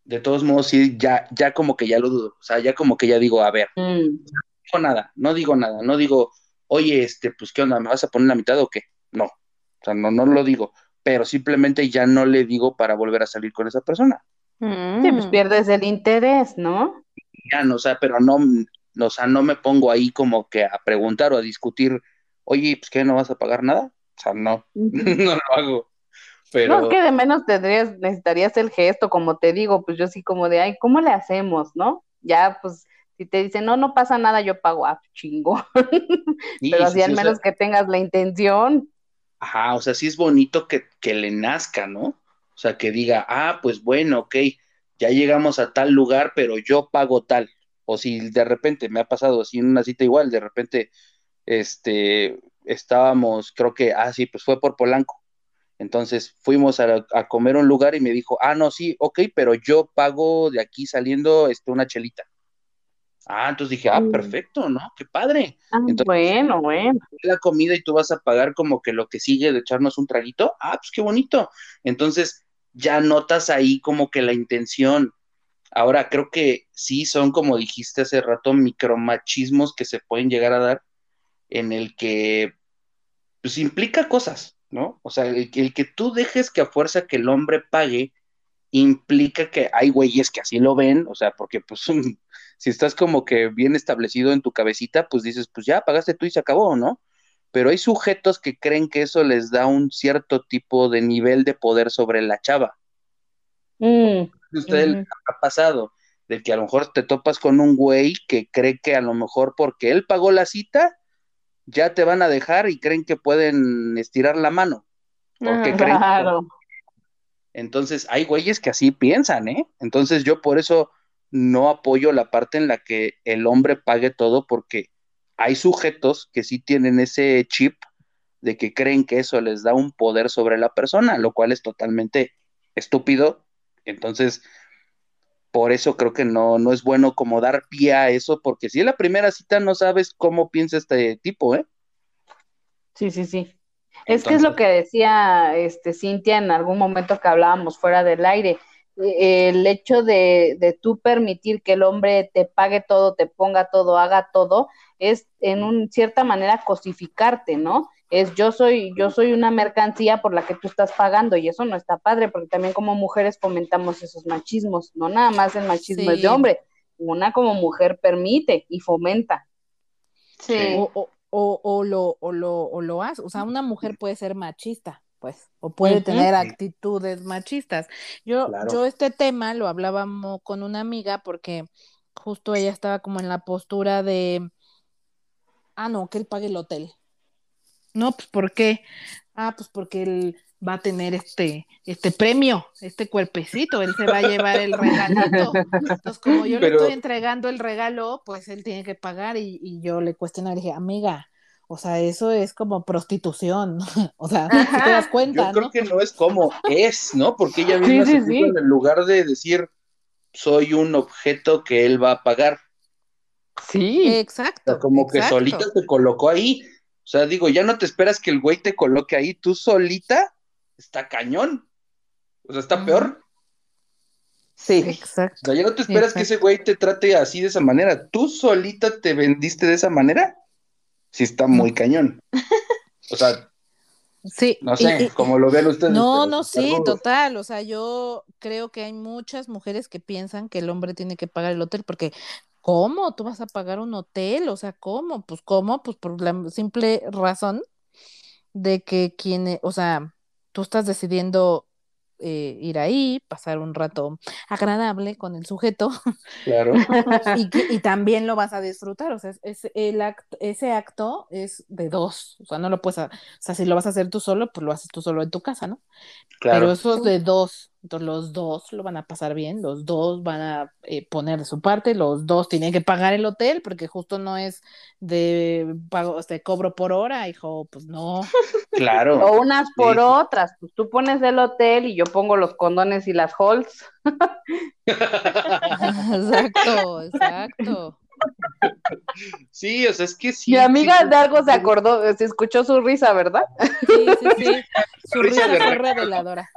de todos modos sí, ya, ya como que ya lo dudo, o sea, ya como que ya digo, a ver,
Mm.
no digo nada, no digo nada, no digo, oye, este, pues, ¿qué onda? ¿Me vas a poner la mitad o qué? No, o sea, no, no lo digo, pero simplemente ya no le digo para volver a salir con esa persona.
Sí, pues
Mm.
pierdes el interés, ¿no?
Ya, no, o sea, pero no, no, o sea, no me pongo ahí como que a preguntar o a discutir, oye, pues, ¿qué? ¿No vas a pagar nada? O sea, no, no lo hago, pero...
No, es que de menos tendrías, necesitarías el gesto, como te digo, pues yo sí como de, ay, ¿cómo le hacemos, no? Ya, pues, si te dicen, no, no pasa nada, yo pago, ah, chingo.
Sí,
Pero
sí,
así
sí,
al
o sea,
menos que tengas la intención.
Ajá, o sea, sí es bonito que, que le nazca, ¿no? O sea, que diga, ah, pues bueno, ok, ya llegamos a tal lugar, pero yo pago tal. O si de repente me ha pasado así en una cita igual, de repente, este, estábamos, creo que, ah, sí, pues fue por Polanco. Entonces fuimos a, a comer un lugar y me dijo, ah, no, sí, ok, pero yo pago de aquí saliendo este, una chelita. Ah, entonces dije, ah, perfecto, ¿no? Qué padre.
Ah,
Entonces,
bueno, bueno.
la comida y tú vas a pagar como que lo que sigue de echarnos un traguito, ah, pues qué bonito. Entonces ya notas ahí como que la intención. Ahora creo que sí son, como dijiste hace rato, micromachismos que se pueden llegar a dar en el que pues implica cosas, ¿no? O sea, el, que- el que tú dejes que a fuerza que el hombre pague implica que hay güeyes que así lo ven, o sea, porque pues si estás como que bien establecido en tu cabecita, pues dices, pues ya pagaste tú y se acabó, ¿no? Pero hay sujetos que creen que eso les da un cierto tipo de nivel de poder sobre la chava.
Mm,
Usted ha pasado de que a lo mejor te topas con un güey que cree que a lo mejor porque él pagó la cita, ya te van a dejar y creen que pueden estirar la mano. Porque
Ajá.
creen que-. Entonces, hay güeyes que así piensan, ¿eh? Entonces, yo por eso no apoyo la parte en la que el hombre pague todo, porque hay sujetos que sí tienen ese chip de que creen que eso les da un poder sobre la persona, lo cual es totalmente estúpido. Entonces, por eso creo que no, no es bueno como dar pie a eso, porque si es la primera cita no sabes cómo piensa este tipo, ¿eh?
Sí, sí, sí. Es que es lo que decía este Cintia en algún momento que hablábamos fuera del aire. Eh, El hecho de, de tú permitir que el hombre te pague todo, te ponga todo, haga todo, es en un, cierta manera cosificarte, ¿no? Es yo soy, yo soy una mercancía por la que tú estás pagando, y eso no está padre, porque también como mujeres fomentamos esos machismos, no nada más el machismo es de hombre, una como mujer permite y fomenta.
Sí.
O, o, o, o lo, o, lo, o lo hace. O sea, una mujer puede ser machista, pues, o puede tener actitudes machistas. Yo,
Claro.
yo este tema lo hablábamos con una amiga porque justo ella estaba como en la postura de, ah, no, que él pague el hotel. No, pues, ¿por qué? Ah, pues porque él va a tener este, este premio, este cuerpecito, él se va a llevar el regalito. Entonces, como yo
Pero-
le estoy entregando el regalo, pues él tiene que pagar y, y yo le cuestioné, le dije, amiga, o sea, eso es como prostitución, o sea, si te das
Yo
cuenta,
creo
¿no?
que no es como es, ¿no? Porque ella misma
sí,
se puso
sí.
en el lugar de decir, soy un objeto que él va a pagar.
Sí.
O sea,
Exacto.
como que solita se colocó ahí. O sea, digo, ya no te esperas que el güey te coloque ahí, tú solita, está cañón. O sea, está peor.
Sí.
O
Exacto.
sea, ya no te esperas que ese güey te trate así de esa manera. ¿Tú solita te vendiste de esa manera? Sí, está muy cañón. O sea,
Sí.
no sé,
y-
como lo vean ustedes.
No, no,
está
sí, total. O sea, yo creo que hay muchas mujeres que piensan que el hombre tiene que pagar el hotel porque, ¿cómo? ¿Tú vas a pagar un hotel? O sea, ¿cómo? Pues, ¿cómo? Pues por la simple razón de que quien, o sea, tú estás decidiendo eh, ir ahí, pasar un rato agradable con el sujeto
Claro.
y, que- y también lo vas a disfrutar. O sea, es, el act- ese acto es de dos. O sea, no lo puedes, o sea, si lo vas a hacer tú solo, pues lo haces tú solo en tu casa, ¿no? Pero
Claro.
eso es de dos. Entonces los dos lo van a pasar bien, los dos van a eh, poner de su parte, los dos tienen que pagar el hotel, porque justo no es de pago, este, cobro por hora, hijo, pues no.
Claro.
O unas por
Sí.
otras, pues tú pones el hotel y yo pongo los condones y las halls.
exacto, exacto.
Sí, o sea, es que sí.
Mi amiga
sí,
de algo se acordó, se escuchó su risa, ¿verdad?
Sí, sí, sí. Su
Risa
risa
de
fue reveladora.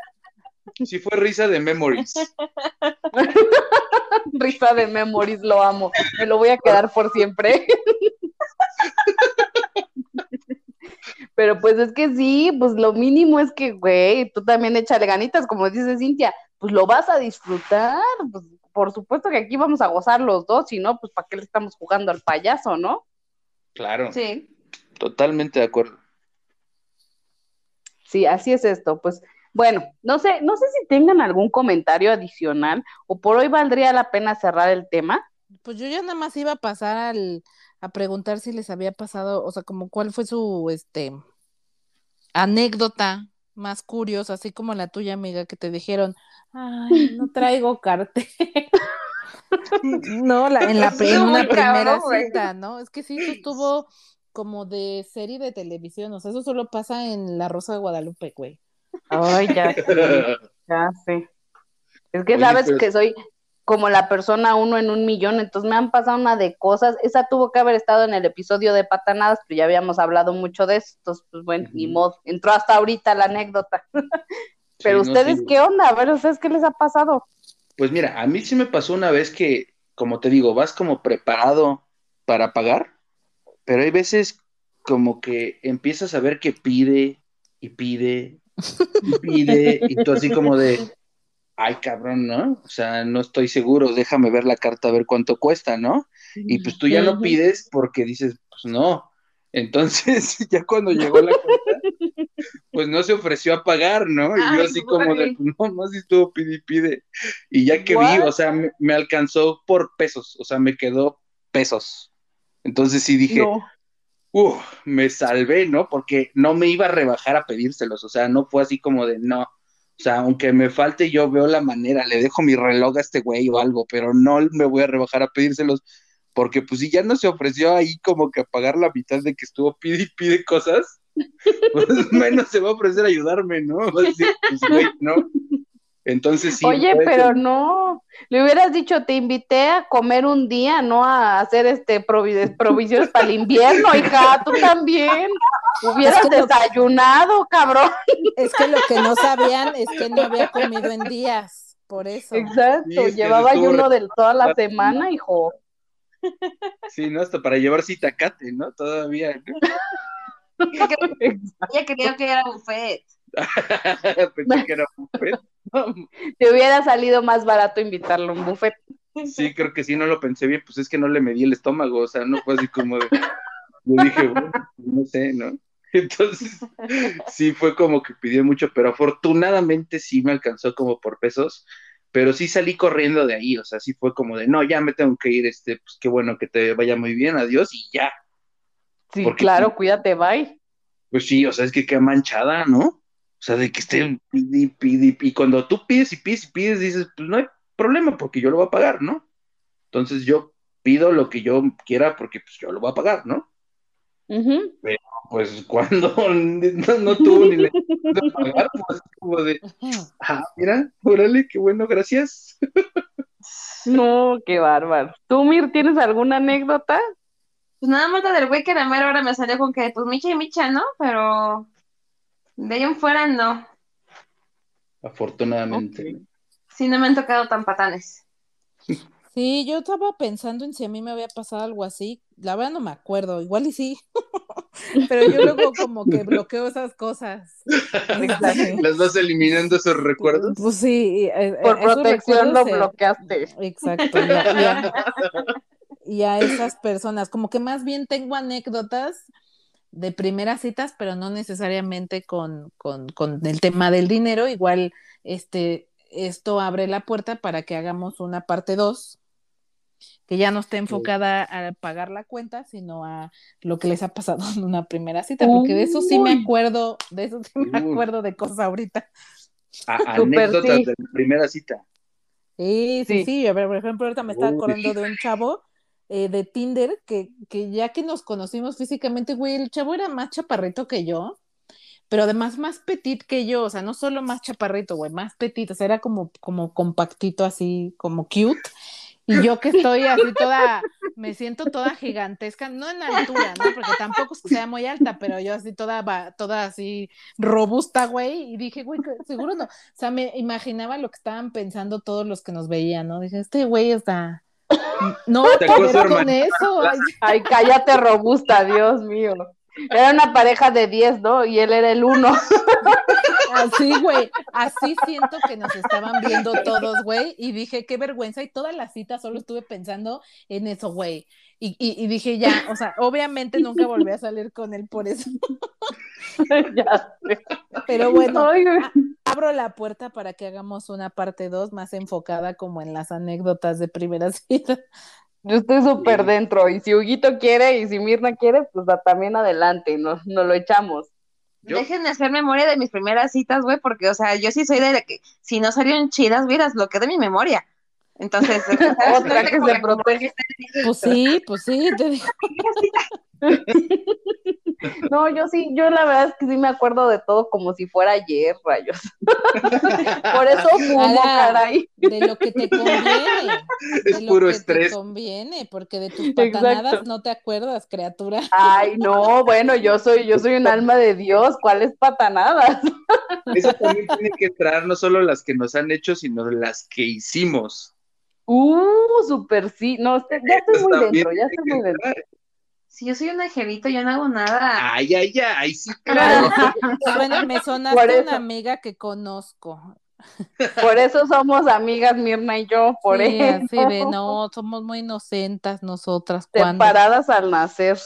Sí fue risa de Memories.
Risa de Memories, lo amo. Me lo voy a quedar por siempre. Pero pues es que sí, pues lo mínimo es que, güey, tú también échale ganitas, como dice Cintia, pues lo vas a disfrutar. Pues por supuesto que aquí vamos a gozar los dos, si no, pues ¿para qué le estamos jugando al payaso, no?
Claro,
Sí.
totalmente de acuerdo.
Sí, así es esto. Pues bueno, no sé, no sé si tengan algún comentario adicional o por hoy valdría la pena cerrar el tema.
Pues yo ya nada más iba a pasar al, a preguntar si les había pasado, o sea, como cuál fue su este anécdota más curiosa, así como la tuya, amiga, que te dijeron, ay, no traigo cartel. no, la, en la en una
muy cabrón,
primera cita, ¿no? Es que sí, eso estuvo como de serie de televisión, o sea, eso solo pasa en La Rosa de Guadalupe, güey.
Ay, ya sé, ya sé. Es que
Oye,
sabes
pero-
que soy como la persona uno en un millón, entonces me han pasado una de cosas. Esa tuvo que haber estado en el episodio de Patanadas, pero ya habíamos hablado mucho de esto, entonces, pues bueno, ni modo. Entró hasta ahorita la anécdota. Pero
Sí, no,
ustedes,
sí.
¿qué onda? A ver, ¿ustedes qué les ha pasado?
Pues mira, a mí sí me pasó una vez que, como te digo, vas como preparado para pagar, pero hay veces como que empiezas a ver que pide y pide y pide y tú así como de, ay cabrón, ¿no? O sea, no estoy seguro, déjame ver la carta a ver cuánto cuesta, ¿no? Y pues tú ya
Ujú.
pides porque dices, pues no. Entonces, ya cuando llegó la cuenta, pues no se ofreció a pagar, ¿no? Y yo así como de, no, más estuvo pide y pide. Y ya que vi,
What?
o sea, me, me alcanzó por pesos, o sea, me quedó pesos. Entonces sí dije,
No.
Uff, me salvé, ¿no? Porque no me iba a rebajar a pedírselos, o sea, no fue así como de, no. O sea, aunque me falte, yo veo la manera, le dejo mi reloj a este güey o algo, pero no me voy a rebajar a pedírselos, porque pues si ya no se ofreció ahí como que a pagar la mitad de que estuvo pide y pide cosas, pues menos se va a ofrecer a ayudarme, ¿no? Decir, pues güey, ¿no? Entonces sí.
Oye, pero
ser-
no, le hubieras dicho, te invité a comer un día, no a hacer este provi- provisiones para el invierno, hija, tú también. Hubieras
Es que lo-
desayunado, cabrón.
Es que lo que no sabían es que no había comido en días, por eso.
Exacto,
Sí, es que
llevaba ayuno de toda la semana, hijo.
Sí, ¿no? Hasta para llevar citacate, ¿no? Todavía. ¿no?
Ella quería que era buffet.
Pensé que era buffet.
Te hubiera salido más barato invitarlo a un buffet.
Sí, creo que sí, no lo pensé bien, pues es que no le medí el estómago, o sea, no fue así como de, yo dije, bueno, no sé, ¿no? Entonces, sí fue como que pidió mucho, pero afortunadamente sí me alcanzó como por pesos, pero sí salí corriendo de ahí, o sea, sí fue como de, no, ya me tengo que ir, este, pues qué bueno que te vaya muy bien, adiós, y ya.
Sí,
Porque
claro,
sí.
cuídate, bye.
Pues sí, o sea, es que queda manchada, ¿no? O sea, de que esté pide y pide, y cuando tú pides y pides y pides, dices, pues no hay problema porque yo lo voy a pagar, ¿no? Entonces yo pido lo que yo quiera porque pues yo lo voy a pagar, ¿no?
Ujú.
Pues cuando no, no tuvo ni la de pagar, pues como de, ah, mira, órale, qué bueno, gracias.
No, qué bárbaro. ¿Tú, Mir, tienes alguna anécdota?
Pues nada más la del güey que la mera hora me salió con que, pues micha y micha, ¿no? Pero de ahí en fuera no.
Afortunadamente.
Ok.
Sí, no me han tocado tan patanes.
Sí, yo estaba pensando en si a mí me había pasado algo así. La verdad no me acuerdo, igual y sí. Pero yo luego como que bloqueo esas cosas.
Las vas eliminando esos recuerdos.
Pues sí, eh,
Por
eh, esos
protección lo bloqueaste.
Exacto, y a, y a- y a esas personas, como que más bien tengo anécdotas de primeras citas, pero no necesariamente con, con, con el tema del dinero, igual este, esto abre la puerta para que hagamos una parte 2, que ya no esté enfocada a pagar la cuenta, sino a lo que les ha pasado en una primera cita, porque de eso sí me acuerdo, de eso sí me acuerdo de cosas ahorita.
A- anécdotas
sí.
de la primera cita.
Sí, sí,
Sí.
sí. A ver, por ejemplo, ahorita me estaba acordando de un chavo eh, de Tinder que, que ya que nos conocimos físicamente, güey, el chavo era más chaparrito que yo, pero además más petit que yo, o sea, no solo más chaparrito, güey, más petit, o sea, era como, como compactito, así, como cute. Y yo que estoy así toda me siento toda gigantesca, no en altura, ¿no? Porque tampoco es que sea muy alta, pero yo así toda, toda así robusta, güey, y dije, güey, seguro no. O sea, me imaginaba lo que estaban pensando todos los que nos veían, ¿no? Dije, este güey está. No va con eso.
Ay, cállate, robusta, Dios mío. Era una pareja de 10, ¿no? Y él era el uno.
Así, güey, así siento que nos estaban viendo todos, güey, y dije, qué vergüenza, y toda la cita solo estuve pensando en eso, güey, y, y, dije, ya, o sea, obviamente nunca volví a salir con él por eso. ya Pero bueno, abro la puerta para que hagamos una parte 2 más enfocada como en las anécdotas de primera cita.
Yo estoy súper dentro, y si Huguito quiere y si Mirna quiere, pues también adelante, nos, nos lo echamos.
Déjenme hacer memoria de mis primeras citas, güey, porque, o sea, yo sí soy de la que, si no salieron chidas, miras lo que de mi memoria. Entonces,
otra que se protege.
Pues sí, pues sí, te digo.
No, yo sí, yo la verdad es que sí me acuerdo de todo como si fuera ayer, rayos. Por eso fumo, caray.
De lo que te conviene. Es de puro lo que estrés. Te conviene, porque de tus patanadas no te acuerdas, criatura.
Ay, no, bueno, yo soy, yo soy un alma de Dios, ¿cuáles patanadas?
Eso también tiene que entrar no solo las que nos han hecho, sino las que hicimos.
Uh, súper sí. No, ya estoy muy dentro, ya estoy muy dentro.
Si yo soy un angelito, yo no hago nada.
Ay, ay, ay, sí, claro.
bueno, me sonaste una amiga que conozco.
Por eso somos amigas Mirna y yo, por sí, eso.
Sí, ve, no, somos muy inocentes nosotras.
Separadas al nacer.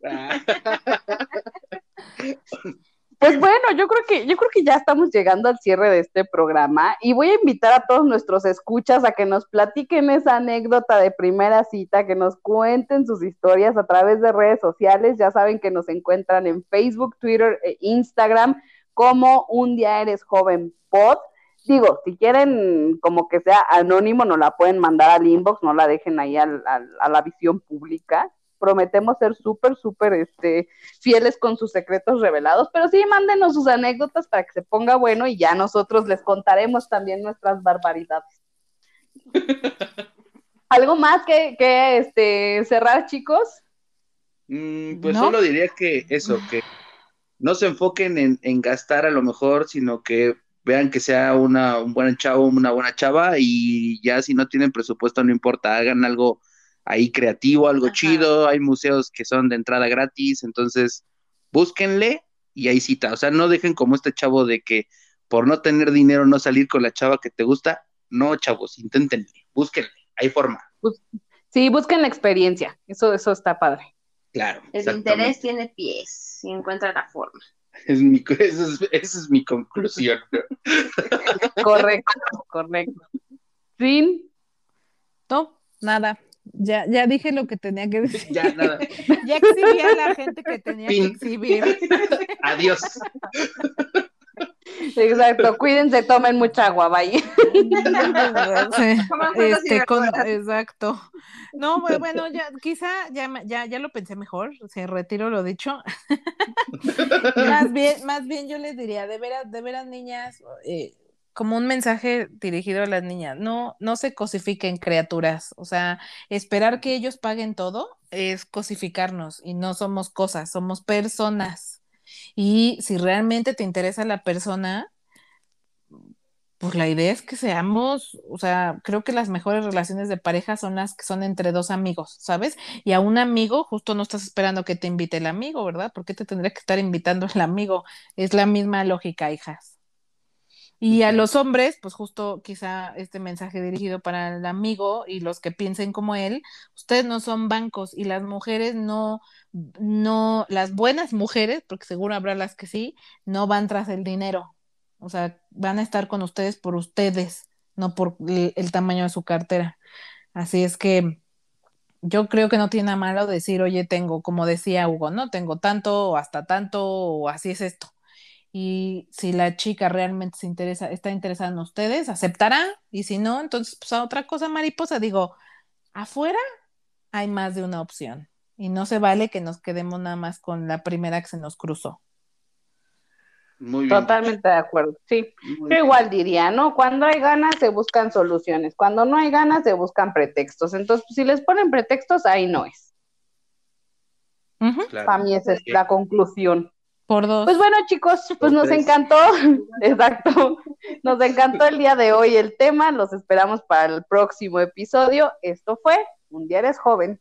Pues bueno, yo creo que yo creo que ya estamos llegando al cierre de este programa y voy a invitar a todos nuestros escuchas a que nos platiquen esa anécdota de primera cita, que nos cuenten sus historias a través de redes sociales. Ya saben que nos encuentran en Facebook, Twitter e Instagram como Un día eres joven pod. Digo, si quieren como que sea anónimo, nos la pueden mandar al inbox, no la dejen ahí a la visión pública prometemos ser súper, súper este, fieles con sus secretos revelados, pero sí, mándenos sus anécdotas para que se ponga bueno y ya nosotros les contaremos también nuestras barbaridades. ¿Algo más que, que este, cerrar, chicos?
Mm, pues solo diría que eso, que no se enfoquen en, en, gastar a lo mejor, sino que vean que sea una, un buen chavo, una buena chava y ya si no tienen presupuesto no importa, hagan algo ahí creativo, algo chido, hay museos que son de entrada gratis, entonces búsquenle y ahí cita, o sea, no dejen como este chavo de que por no tener dinero no salir con la chava que te gusta, no, chavos, inténtenle, búsquenle, hay forma.
Sí, busquen la experiencia, eso, eso está padre.
Claro.
El interés tiene pies y encuentra la forma.
Es mi, esa, es, mi conclusión.
correcto, correcto. ¿Fin?
No, nada. Ya, ya dije lo que tenía que decir.
Ya, nada.
ya exhibí a la gente que tenía que exhibir.
Adiós.
Exacto, cuídense, tomen mucha agua, vaya.
Este, exacto. No, bueno, ya, quizá ya, ya, ya lo pensé mejor, se retiro lo dicho. más bien, más bien yo les diría, de veras, de veras, niñas, eh, como un mensaje dirigido a las niñas, no, no se cosifiquen criaturas, o sea, esperar que ellos paguen todo es cosificarnos y no somos cosas, somos personas. Y si realmente te interesa la persona, pues la idea es que seamos, o sea, creo que las mejores relaciones de pareja son las que son entre dos amigos, ¿sabes? Y a un amigo, justo no estás esperando que te invite el amigo, ¿verdad? ¿Por qué te tendría que estar invitando el amigo? Es la misma lógica, hijas. Y a los hombres, pues justo quizá este mensaje dirigido para el amigo y los que piensen como él, ustedes no son bancos y las mujeres no, no, las buenas mujeres, porque seguro habrá las que sí, no van tras el dinero. O sea, van a estar con ustedes por ustedes, no por el, tamaño de su cartera. Así es que yo creo que no tiene nada malo decir, oye, tengo, como decía Hugo, ¿no? Tengo tanto o hasta tanto o así es esto y si la chica realmente se interesa, está interesada en ustedes, aceptará, y si no, entonces pues a otra cosa mariposa, digo, afuera hay más de una opción y no se vale que nos quedemos nada más con la primera que se nos cruzó.
Muy bien.
Totalmente de acuerdo, sí.
Muy
Yo
bien.
igual diría, ¿no? Cuando hay ganas se buscan soluciones, cuando no hay ganas se buscan pretextos. Entonces, si les ponen pretextos, ahí no es.
Claro.
Para mí esa es la conclusión.
Por dos.
Pues bueno, chicos, pues
Por
nos
tres.
encantó, exacto, nos encantó el día de hoy el tema, los esperamos para el próximo episodio. Esto fue Un día eres joven.